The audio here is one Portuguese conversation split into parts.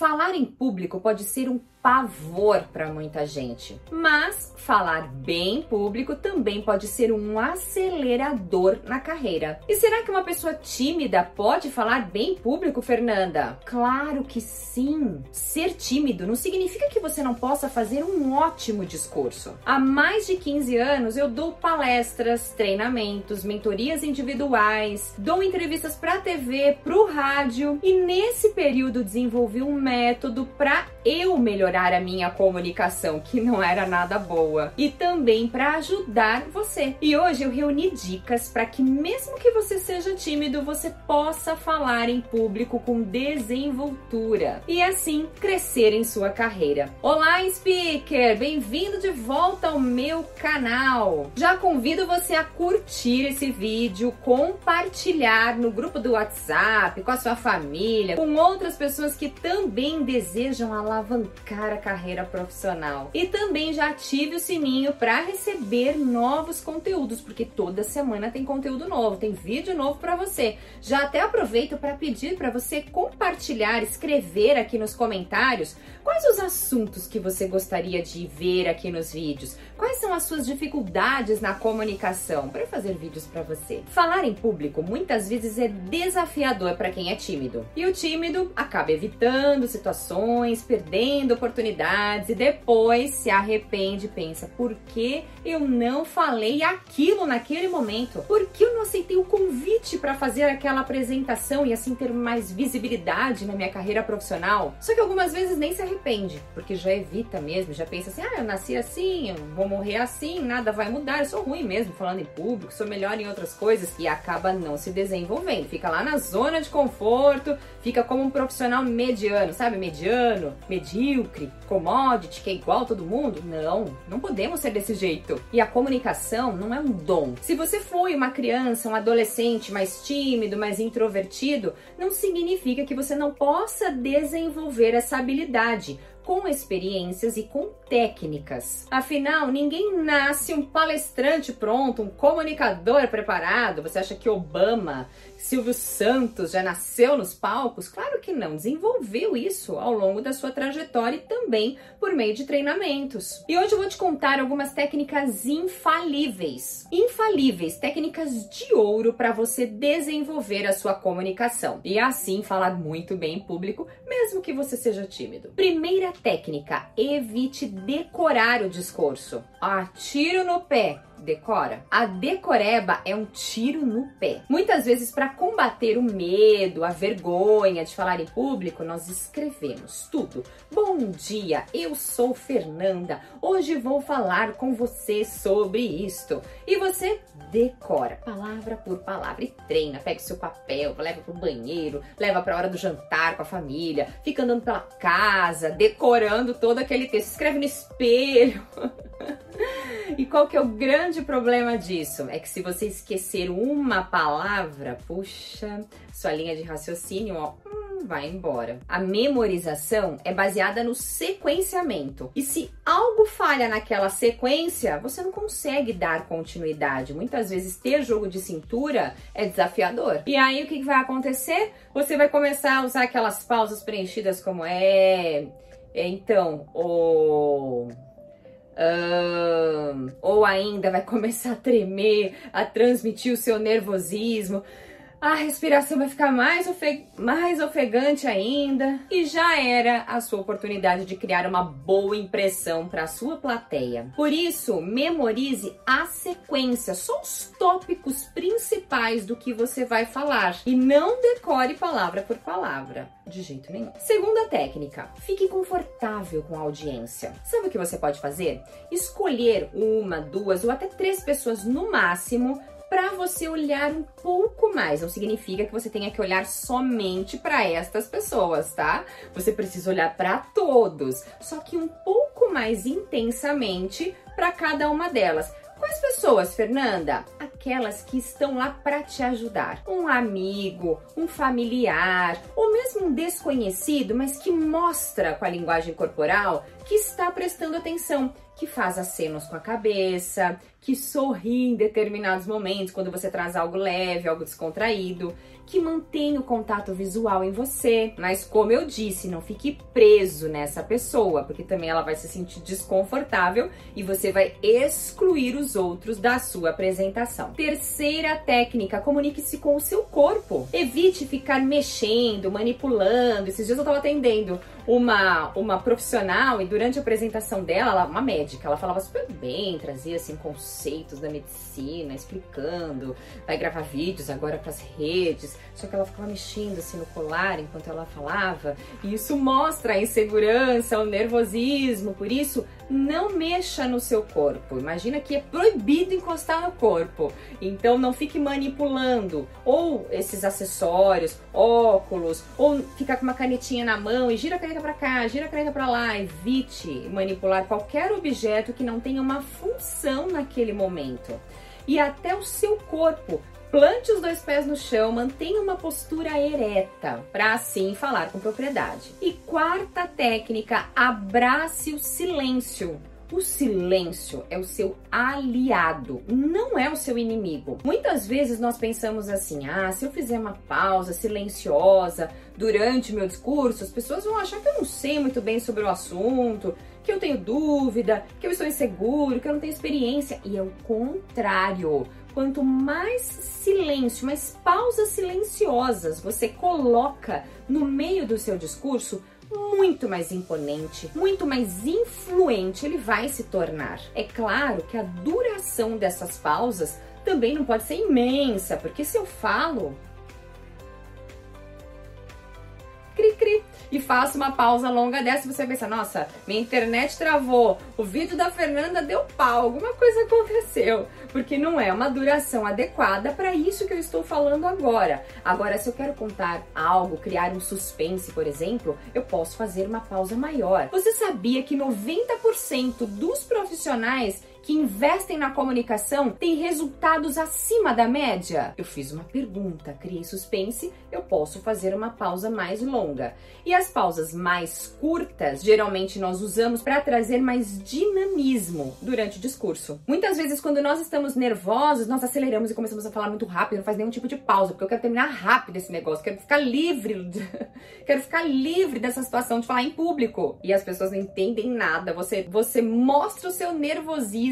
Falar em público pode ser um pavor para muita gente. Mas falar bem em público também pode ser um acelerador na carreira. E será que uma pessoa tímida pode falar bem em público, Fernanda? Claro que sim. Ser tímido não significa que você não possa fazer um ótimo discurso. Há mais de 15 anos eu dou palestras, treinamentos, mentorias individuais, dou entrevistas para TV, para o rádio e nesse período desenvolvi um método para eu melhorar a minha comunicação, que não era nada boa, e também para ajudar você. E hoje eu reuni dicas para que mesmo que você seja tímido, você possa falar em público com desenvoltura e assim crescer em sua carreira. Olá, speaker, bem-vindo de volta ao meu canal. Já convido você a curtir esse vídeo, compartilhar no grupo do WhatsApp, com a sua família, com outras pessoas que também desejam alavancar a carreira profissional. E também já ative o sininho para receber novos conteúdos, porque toda semana tem conteúdo novo, tem vídeo novo para você. Já até aproveito para pedir para você compartilhar, escrever aqui nos comentários quais os assuntos que você gostaria de ver aqui nos vídeos. Quais são as suas dificuldades na comunicação para fazer vídeos para você? Falar em público muitas vezes é desafiador para quem é tímido. E o tímido acaba evitando situações, perdendo oportunidades e depois se arrepende e pensa: por que eu não falei aquilo naquele momento? Por que eu não aceitei o convite para fazer aquela apresentação e assim ter mais visibilidade na minha carreira profissional? Só que algumas vezes nem se arrepende, porque já evita mesmo, já pensa assim: ah, eu nasci assim, eu vou morrer assim, nada vai mudar, eu sou ruim mesmo falando em público, sou melhor em outras coisas e acaba não se desenvolvendo. Fica lá na zona de conforto, fica como um profissional mediano, sabe? Mediano, medíocre, commodity, que é igual todo mundo. Não, não podemos ser desse jeito. E a comunicação não é um dom. Se você foi uma criança, um adolescente mais tímido, mais introvertido, não significa que você não possa desenvolver essa habilidade com experiências e com técnicas. Afinal, ninguém nasce um palestrante pronto, um comunicador preparado. Você acha que Obama, Silvio Santos já nasceu nos palcos? Claro que não, desenvolveu isso ao longo da sua trajetória e também por meio de treinamentos. E hoje eu vou te contar algumas técnicas infalíveis. Infalíveis, técnicas de ouro para você desenvolver a sua comunicação e assim falar muito bem em público, mesmo que você seja tímido. Primeira técnica: evite decorar o discurso. Ah, tiro no pé decora? A decoreba é um tiro no pé. Muitas vezes, para combater o medo, a vergonha de falar em público, nós escrevemos tudo. Bom dia, eu sou Fernanda. Hoje vou falar com você sobre isto. E você decora palavra por palavra e treina. Pega o seu papel, leva pro banheiro, leva pra hora do jantar com a família, fica andando pela casa, decorando todo aquele texto. Escreve no espelho. E qual que é o grande problema disso? É que se você esquecer uma palavra, puxa, sua linha de raciocínio, ó, hum, vai embora. A memorização é baseada no sequenciamento. E se algo falha naquela sequência, você não consegue dar continuidade. Muitas vezes ter jogo de cintura é desafiador. E aí o que vai acontecer? Você vai começar a usar aquelas pausas preenchidas como é, é então, o um, ou ainda vai começar a tremer, a transmitir o seu nervosismo a respiração vai ficar mais, mais ofegante ainda e já era a sua oportunidade de criar uma boa impressão para a sua plateia. Por isso, memorize a sequência, só os tópicos principais do que você vai falar e não decore palavra por palavra. De jeito nenhum. Segunda técnica, fique confortável com a audiência. Sabe o que você pode fazer? Escolher uma, duas ou até três pessoas no máximo para você olhar um pouco mais. Não significa que você tenha que olhar somente para estas pessoas, tá? Você precisa olhar para todos, só que um pouco mais intensamente para cada uma delas. Quais pessoas, Fernanda? Aquelas que estão lá para te ajudar. Um amigo, um familiar, ou mesmo um desconhecido, mas que mostra com a linguagem corporal que está prestando atenção, que faz acenos com a cabeça, que sorri em determinados momentos quando você traz algo leve, algo descontraído, que mantém o contato visual em você. Mas como eu disse, não fique preso nessa pessoa, porque também ela vai se sentir desconfortável e você vai excluir os outros da sua apresentação. Terceira técnica, comunique-se com o seu corpo. Evite ficar mexendo, manipulando. Esses dias eu estava atendendo uma, uma profissional e durante a apresentação dela, uma médica, ela falava super bem, trazia assim conceitos da medicina, explicando, vai gravar vídeos agora para as redes, só que ela ficava mexendo assim no colar enquanto ela falava, e isso mostra a insegurança, o nervosismo, por isso não mexa no seu corpo. Imagina que é proibido encostar no corpo. Então não fique manipulando ou esses acessórios, óculos, ou ficar com uma canetinha na mão e gira a caneta para cá, gira a caneta para lá. Evite manipular qualquer objeto que não tenha uma função naquele momento. E até o seu corpo Plante os dois pés no chão, mantenha uma postura ereta, para assim falar com propriedade. E quarta técnica, abrace o silêncio. O silêncio é o seu aliado, não é o seu inimigo. Muitas vezes nós pensamos assim: ah, se eu fizer uma pausa silenciosa durante o meu discurso, as pessoas vão achar que eu não sei muito bem sobre o assunto, que eu tenho dúvida, que eu estou inseguro, que eu não tenho experiência. E é o contrário. Quanto mais silêncio, mais pausas silenciosas você coloca no meio do seu discurso, muito mais imponente, muito mais influente ele vai se tornar. É claro que a duração dessas pausas também não pode ser imensa, porque se eu falo cri cri e faço uma pausa longa dessa, você vai pensar, nossa, minha internet travou, o vídeo da Fernanda deu pau, alguma coisa aconteceu, porque não é uma duração adequada para isso que eu estou falando agora. Agora, se eu quero contar algo, criar um suspense, por exemplo, eu posso fazer uma pausa maior. Você sabia que 90% dos profissionais que investem na comunicação têm resultados acima da média? Eu fiz uma pergunta, criei suspense, eu posso fazer uma pausa mais longa. E as pausas mais curtas, geralmente nós usamos para trazer mais dinamismo durante o discurso. Muitas vezes, quando nós estamos nervosos, nós aceleramos e começamos a falar muito rápido, não faz nenhum tipo de pausa, porque eu quero terminar rápido esse negócio, quero ficar livre, quero ficar livre dessa situação de falar em público. E as pessoas não entendem nada. Você, você mostra o seu nervosismo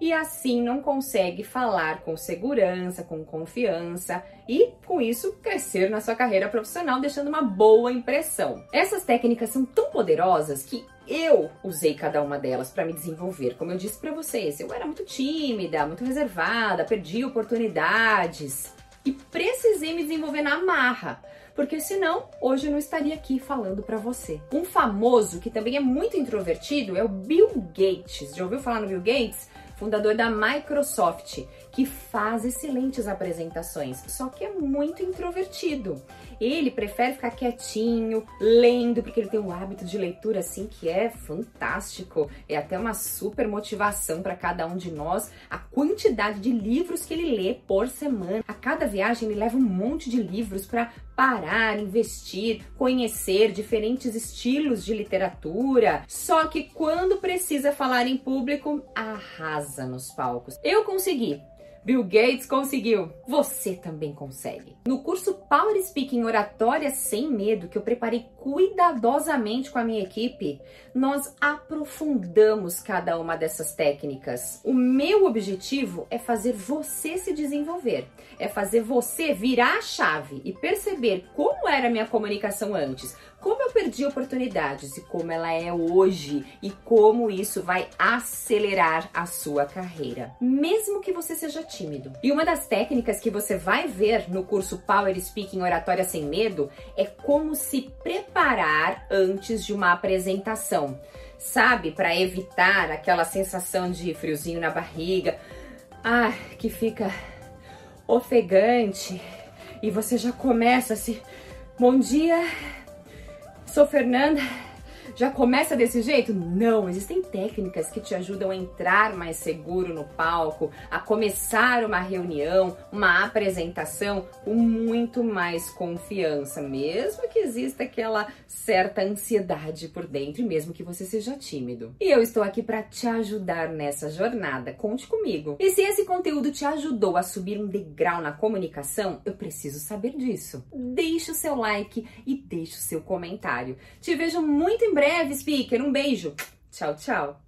e assim não consegue falar com segurança, com confiança e, com isso, crescer na sua carreira profissional, deixando uma boa impressão. Essas técnicas são tão poderosas que eu usei cada uma delas para me desenvolver. Como eu disse para vocês, eu era muito tímida, muito reservada, perdi oportunidades e precisei me desenvolver na marra porque senão hoje eu não estaria aqui falando para você. Um famoso que também é muito introvertido é o Bill Gates. Já ouviu falar no Bill Gates? Fundador da Microsoft, que faz excelentes apresentações, só que é muito introvertido. Ele prefere ficar quietinho, lendo, porque ele tem um hábito de leitura assim que é fantástico. É até uma super motivação para cada um de nós a quantidade de livros que ele lê por semana. A cada viagem ele leva um monte de livros para parar, investir, conhecer diferentes estilos de literatura. Só que quando precisa falar em público, arrasa nos palcos. Eu consegui Bill Gates conseguiu. Você também consegue. No curso Power Speaking Oratória Sem Medo, que eu preparei cuidadosamente com a minha equipe, nós aprofundamos cada uma dessas técnicas. O meu objetivo é fazer você se desenvolver, é fazer você virar a chave e perceber como era a minha comunicação antes, como eu perdi oportunidades e como ela é hoje e como isso vai acelerar a sua carreira, mesmo que você seja tímido. E uma das técnicas que você vai ver no curso Power Speaking Oratória Sem Medo é como se preparar antes de uma apresentação. Sabe, para evitar aquela sensação de friozinho na barriga, ah, que fica ofegante e você já começa assim: "Bom dia, Sou Fernanda Já começa desse jeito? Não, existem técnicas que te ajudam a entrar mais seguro no palco, a começar uma reunião, uma apresentação com muito mais confiança, mesmo que exista aquela certa ansiedade por dentro, mesmo que você seja tímido. E eu estou aqui para te ajudar nessa jornada. Conte comigo. E se esse conteúdo te ajudou a subir um degrau na comunicação, eu preciso saber disso. Deixe o seu like e deixe o seu comentário. Te vejo muito em breve, speaker. Um beijo. Tchau, tchau.